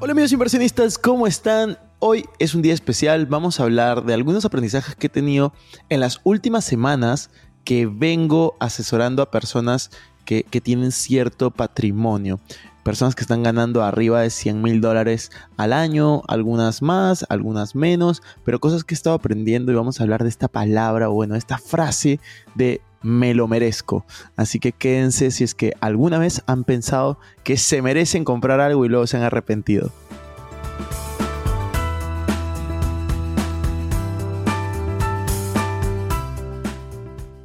Hola amigos inversionistas, ¿cómo están? Hoy es un día especial, vamos a hablar de algunos aprendizajes que he tenido en las últimas semanas que vengo asesorando a personas que, tienen cierto patrimonio. Personas que están ganando arriba de 100 mil dólares al año, algunas más, algunas menos, pero cosas que he estado aprendiendo y vamos a hablar de esta palabra, bueno, esta frase de me lo merezco. Así que quédense si es que alguna vez han pensado que se merecen comprar algo y luego se han arrepentido.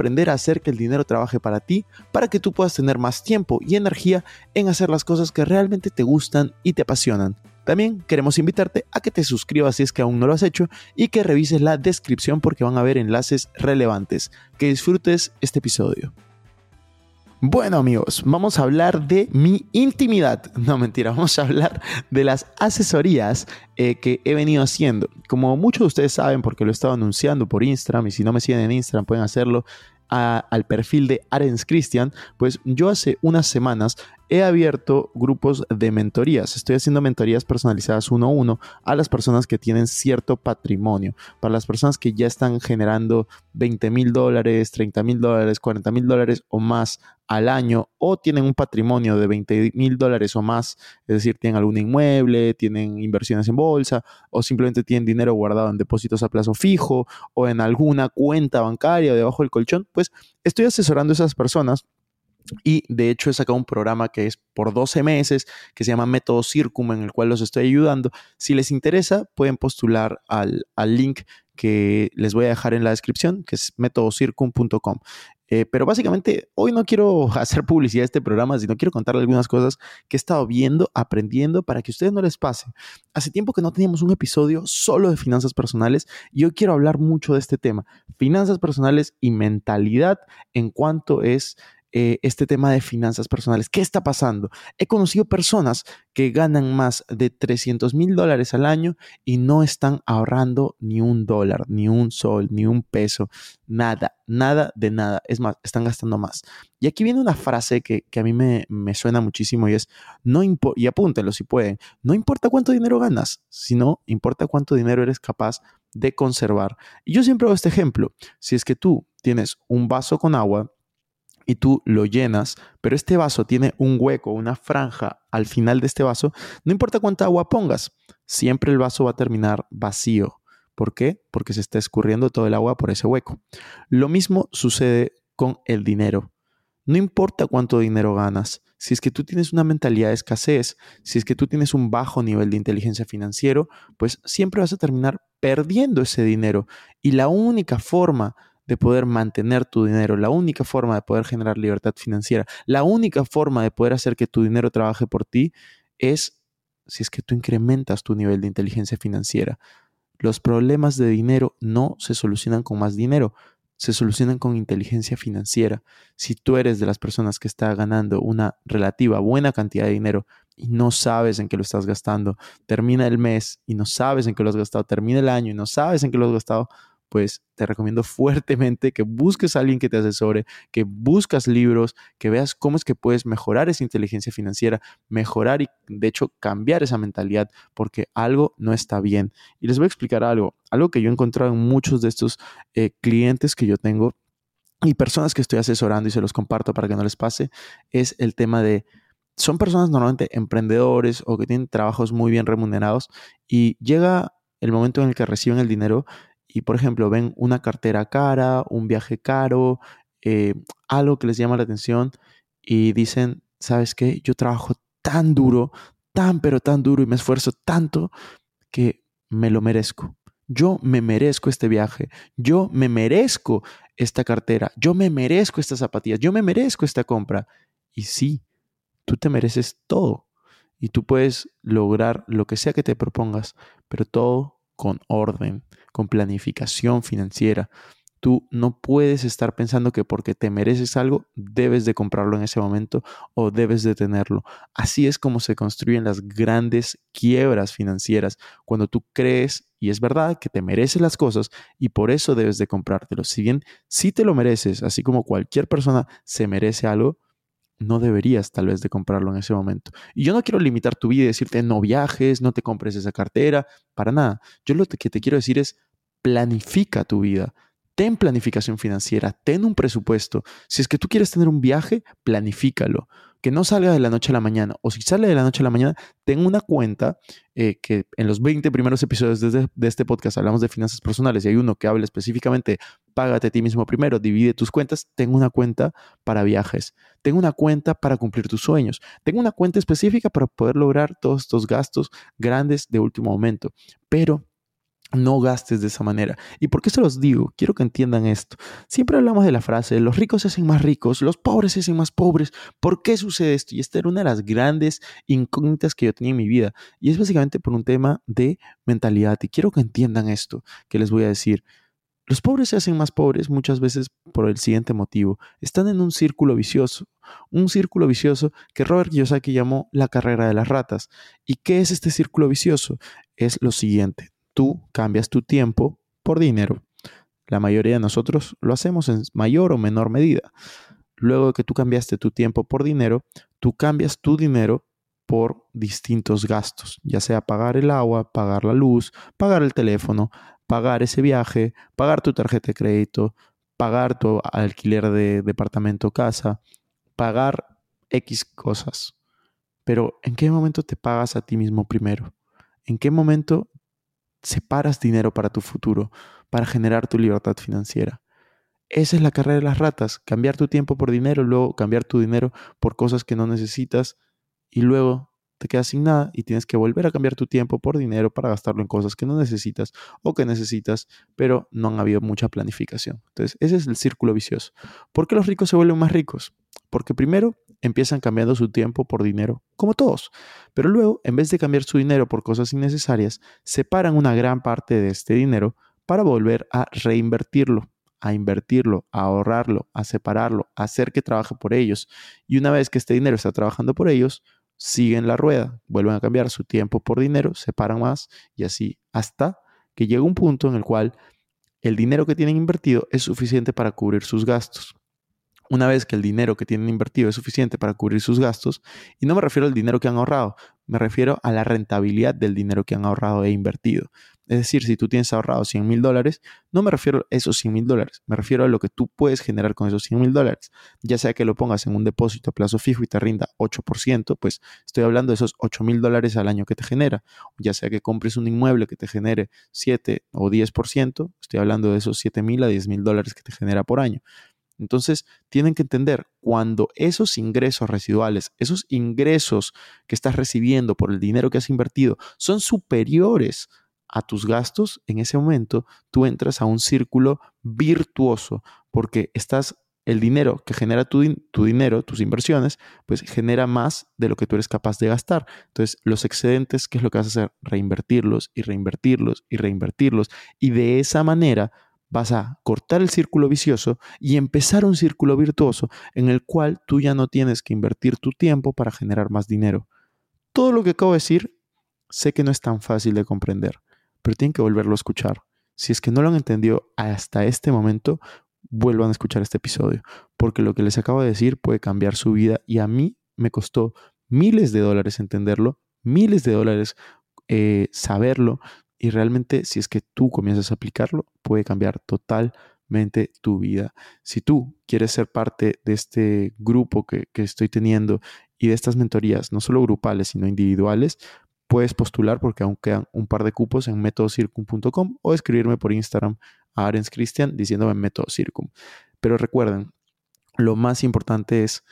aprender a hacer que el dinero trabaje para ti, para que tú puedas tener más tiempo y energía en hacer las cosas que realmente te gustan y te apasionan. También queremos invitarte a que te suscribas si es que aún no lo has hecho y que revises la descripción porque van a haber enlaces relevantes. Que disfrutes este episodio. Bueno amigos, vamos a hablar de mi intimidad. No mentira, vamos a hablar de las asesorías eh, que he venido haciendo. Como muchos de ustedes saben, porque lo he estado anunciando por Instagram, y si no me siguen en Instagram pueden hacerlo al perfil de Arens Christian, pues yo hace unas semanas he abierto grupos de mentorías. Estoy haciendo mentorías personalizadas uno a uno a las personas que tienen cierto patrimonio. Para las personas que ya están generando 20 mil dólares, 30 mil dólares, 40 mil dólares o más al año o tienen un patrimonio de 20 mil dólares o más, es decir, tienen algún inmueble, tienen inversiones en bolsa o simplemente tienen dinero guardado en depósitos a plazo fijo o en alguna cuenta bancaria debajo del colchón, pues estoy asesorando a esas personas y de hecho he sacado un programa que es por 12 meses, que se llama Método Circum, en el cual los estoy ayudando. Si les interesa, pueden postular al, link que les voy a dejar en la descripción, que es métodocircum.com. Eh, pero básicamente hoy no quiero hacer publicidad de este programa, sino quiero contarles algunas cosas que he estado viendo, aprendiendo, para que a ustedes no les pase. Hace tiempo que no teníamos un episodio solo de finanzas personales y hoy quiero hablar mucho de este tema, finanzas personales y mentalidad en cuanto es eh, este tema de finanzas personales. ¿Qué está pasando? He conocido personas que ganan más de 300 mil dólares al año y no están ahorrando ni un dólar, ni un sol, ni un peso, nada, nada de nada. Es más, están gastando más. Y aquí viene una frase que, a mí me, me, suena muchísimo y es, no y apúntenlo si pueden, no importa cuánto dinero ganas, sino importa cuánto dinero eres capaz de conservar. Y yo siempre hago este ejemplo. Si es que tú tienes un vaso con agua, y tú lo llenas, pero este vaso tiene un hueco, una franja al final de este vaso, no importa cuánta agua pongas, siempre el vaso va a terminar vacío. ¿Por qué? Porque se está escurriendo todo el agua por ese hueco. Lo mismo sucede con el dinero. No importa cuánto dinero ganas, si es que tú tienes una mentalidad de escasez, si es que tú tienes un bajo nivel de inteligencia financiero, pues siempre vas a terminar perdiendo ese dinero. Y la única forma de poder mantener tu dinero, la única forma de poder generar libertad financiera, la única forma de poder hacer que tu dinero trabaje por ti es si es que tú incrementas tu nivel de inteligencia financiera. Los problemas de dinero no se solucionan con más dinero, se solucionan con inteligencia financiera. Si tú eres de las personas que está ganando una relativa buena cantidad de dinero y no sabes en qué lo estás gastando, termina el mes y no sabes en qué lo has gastado, termina el año y no sabes en qué lo has gastado, pues te recomiendo fuertemente que busques a alguien que te asesore, que buscas libros, que veas cómo es que puedes mejorar esa inteligencia financiera, mejorar y de hecho cambiar esa mentalidad, porque algo no está bien. Y les voy a explicar algo, algo que yo he encontrado en muchos de estos eh, clientes que yo tengo y personas que estoy asesorando y se los comparto para que no les pase, es el tema de, son personas normalmente emprendedores o que tienen trabajos muy bien remunerados y llega el momento en el que reciben el dinero y, por ejemplo, ven una cartera cara, un viaje caro, eh, algo que les llama la atención y dicen, ¿sabes qué? Yo trabajo tan duro, tan pero tan duro y me esfuerzo tanto que me lo merezco. Yo me merezco este viaje, yo me merezco esta cartera, yo me merezco estas zapatillas, yo me merezco esta compra. Y sí, tú te mereces todo y tú puedes lograr lo que sea que te propongas, pero todo con orden, con planificación financiera. Tú no puedes estar pensando que porque te mereces algo debes de comprarlo en ese momento o debes de tenerlo. Así es como se construyen las grandes quiebras financieras, cuando tú crees, y es verdad, que te mereces las cosas y por eso debes de comprártelo. Si bien sí te lo mereces, así como cualquier persona se merece algo, no deberías tal vez de comprarlo en ese momento. Y yo no quiero limitar tu vida y decirte no viajes, no te compres esa cartera, para nada. Yo lo que te quiero decir es planifica tu vida ten planificación financiera, ten un presupuesto. Si es que tú quieres tener un viaje, planifícalo. Que no salga de la noche a la mañana. O si sale de la noche a la mañana, ten una cuenta eh, que en los 20 primeros episodios de, de, este podcast hablamos de finanzas personales y hay uno que habla específicamente, págate a ti mismo primero, divide tus cuentas. Ten una cuenta para viajes. Ten una cuenta para cumplir tus sueños. Ten una cuenta específica para poder lograr todos estos gastos grandes de último momento. Pero no gastes de esa manera. ¿Y por qué se los digo? Quiero que entiendan esto. Siempre hablamos de la frase, los ricos se hacen más ricos, los pobres se hacen más pobres. ¿Por qué sucede esto? Y esta era una de las grandes incógnitas que yo tenía en mi vida. Y es básicamente por un tema de mentalidad. Y quiero que entiendan esto que les voy a decir. Los pobres se hacen más pobres muchas veces por el siguiente motivo. Están en un círculo vicioso. Un círculo vicioso que Robert Kiyosaki llamó la carrera de las ratas. ¿Y qué es este círculo vicioso? Es lo siguiente tú cambias tu tiempo por dinero. La mayoría de nosotros lo hacemos en mayor o menor medida. Luego de que tú cambiaste tu tiempo por dinero, tú cambias tu dinero por distintos gastos, ya sea pagar el agua, pagar la luz, pagar el teléfono, pagar ese viaje, pagar tu tarjeta de crédito, pagar tu alquiler de departamento o casa, pagar X cosas. Pero ¿en qué momento te pagas a ti mismo primero? ¿En qué momento separas dinero para tu futuro, para generar tu libertad financiera. Esa es la carrera de las ratas, cambiar tu tiempo por dinero, luego cambiar tu dinero por cosas que no necesitas y luego te quedas sin nada y tienes que volver a cambiar tu tiempo por dinero para gastarlo en cosas que no necesitas o que necesitas, pero no han habido mucha planificación. Entonces, ese es el círculo vicioso. ¿Por qué los ricos se vuelven más ricos? Porque primero empiezan cambiando su tiempo por dinero, como todos. Pero luego, en vez de cambiar su dinero por cosas innecesarias, separan una gran parte de este dinero para volver a reinvertirlo, a invertirlo, a ahorrarlo, a separarlo, a hacer que trabaje por ellos. Y una vez que este dinero está trabajando por ellos, siguen la rueda, vuelven a cambiar su tiempo por dinero, separan más y así hasta que llega un punto en el cual el dinero que tienen invertido es suficiente para cubrir sus gastos una vez que el dinero que tienen invertido es suficiente para cubrir sus gastos, y no me refiero al dinero que han ahorrado, me refiero a la rentabilidad del dinero que han ahorrado e invertido. Es decir, si tú tienes ahorrado 100 mil dólares, no me refiero a esos 100 mil dólares, me refiero a lo que tú puedes generar con esos 100 mil dólares. Ya sea que lo pongas en un depósito a plazo fijo y te rinda 8%, pues estoy hablando de esos 8 mil dólares al año que te genera. Ya sea que compres un inmueble que te genere 7 o 10%, estoy hablando de esos 7 mil a 10 mil dólares que te genera por año. Entonces, tienen que entender, cuando esos ingresos residuales, esos ingresos que estás recibiendo por el dinero que has invertido, son superiores a tus gastos, en ese momento tú entras a un círculo virtuoso, porque estás el dinero que genera tu, tu, dinero, tus inversiones, pues genera más de lo que tú eres capaz de gastar. Entonces, los excedentes, ¿qué es lo que vas a hacer? Reinvertirlos y reinvertirlos y reinvertirlos. Y de esa manera vas a cortar el círculo vicioso y empezar un círculo virtuoso en el cual tú ya no tienes que invertir tu tiempo para generar más dinero. Todo lo que acabo de decir, sé que no es tan fácil de comprender, pero tienen que volverlo a escuchar. Si es que no lo han entendido hasta este momento, vuelvan a escuchar este episodio, porque lo que les acabo de decir puede cambiar su vida y a mí me costó miles de dólares entenderlo, miles de dólares eh, saberlo, y realmente si es que tú comienzas a aplicarlo, puede cambiar totalmente tu vida. Si tú quieres ser parte de este grupo que, que estoy teniendo y de estas mentorías, no solo grupales, sino individuales, puedes postular porque aún quedan un par de cupos en métodocircum.com o escribirme por Instagram a Arens Cristian diciéndome método Circum. Pero recuerden, lo más importante es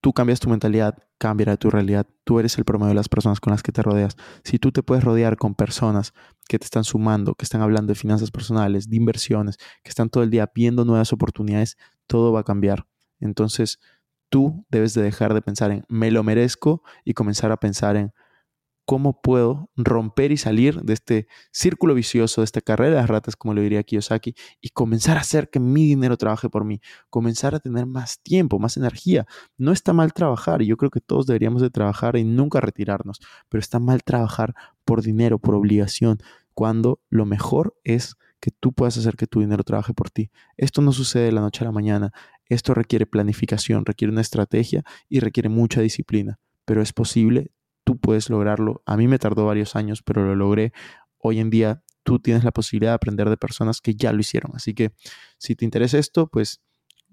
tú cambias tu mentalidad, cambiará tu realidad. Tú eres el promedio de las personas con las que te rodeas. Si tú te puedes rodear con personas que te están sumando, que están hablando de finanzas personales, de inversiones, que están todo el día viendo nuevas oportunidades, todo va a cambiar. Entonces, tú debes de dejar de pensar en me lo merezco y comenzar a pensar en cómo puedo romper y salir de este círculo vicioso, de esta carrera de ratas, como lo diría Kiyosaki, y comenzar a hacer que mi dinero trabaje por mí, comenzar a tener más tiempo, más energía. No está mal trabajar, y yo creo que todos deberíamos de trabajar y nunca retirarnos, pero está mal trabajar por dinero, por obligación, cuando lo mejor es que tú puedas hacer que tu dinero trabaje por ti. Esto no sucede de la noche a la mañana, esto requiere planificación, requiere una estrategia y requiere mucha disciplina, pero es posible tú puedes lograrlo. A mí me tardó varios años, pero lo logré. Hoy en día tú tienes la posibilidad de aprender de personas que ya lo hicieron. Así que si te interesa esto, pues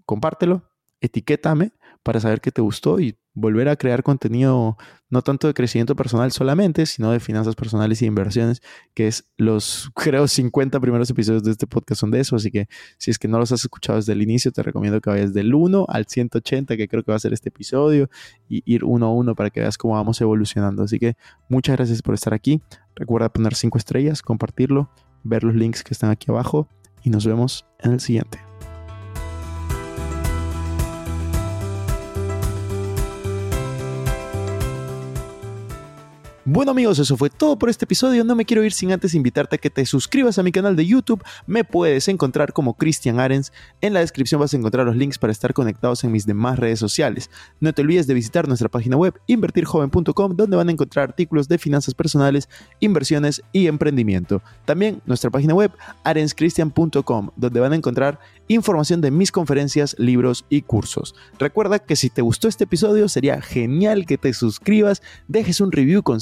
compártelo, etiquétame para saber que te gustó y volver a crear contenido no tanto de crecimiento personal solamente, sino de finanzas personales y inversiones, que es los, creo, 50 primeros episodios de este podcast son de eso, así que si es que no los has escuchado desde el inicio, te recomiendo que vayas del 1 al 180, que creo que va a ser este episodio, y ir uno a uno para que veas cómo vamos evolucionando. Así que muchas gracias por estar aquí. Recuerda poner 5 estrellas, compartirlo, ver los links que están aquí abajo, y nos vemos en el siguiente. Bueno amigos, eso fue todo por este episodio. No me quiero ir sin antes invitarte a que te suscribas a mi canal de YouTube. Me puedes encontrar como Cristian Arens. En la descripción vas a encontrar los links para estar conectados en mis demás redes sociales. No te olvides de visitar nuestra página web invertirjoven.com donde van a encontrar artículos de finanzas personales, inversiones y emprendimiento. También nuestra página web arenscristian.com donde van a encontrar información de mis conferencias, libros y cursos. Recuerda que si te gustó este episodio sería genial que te suscribas, dejes un review con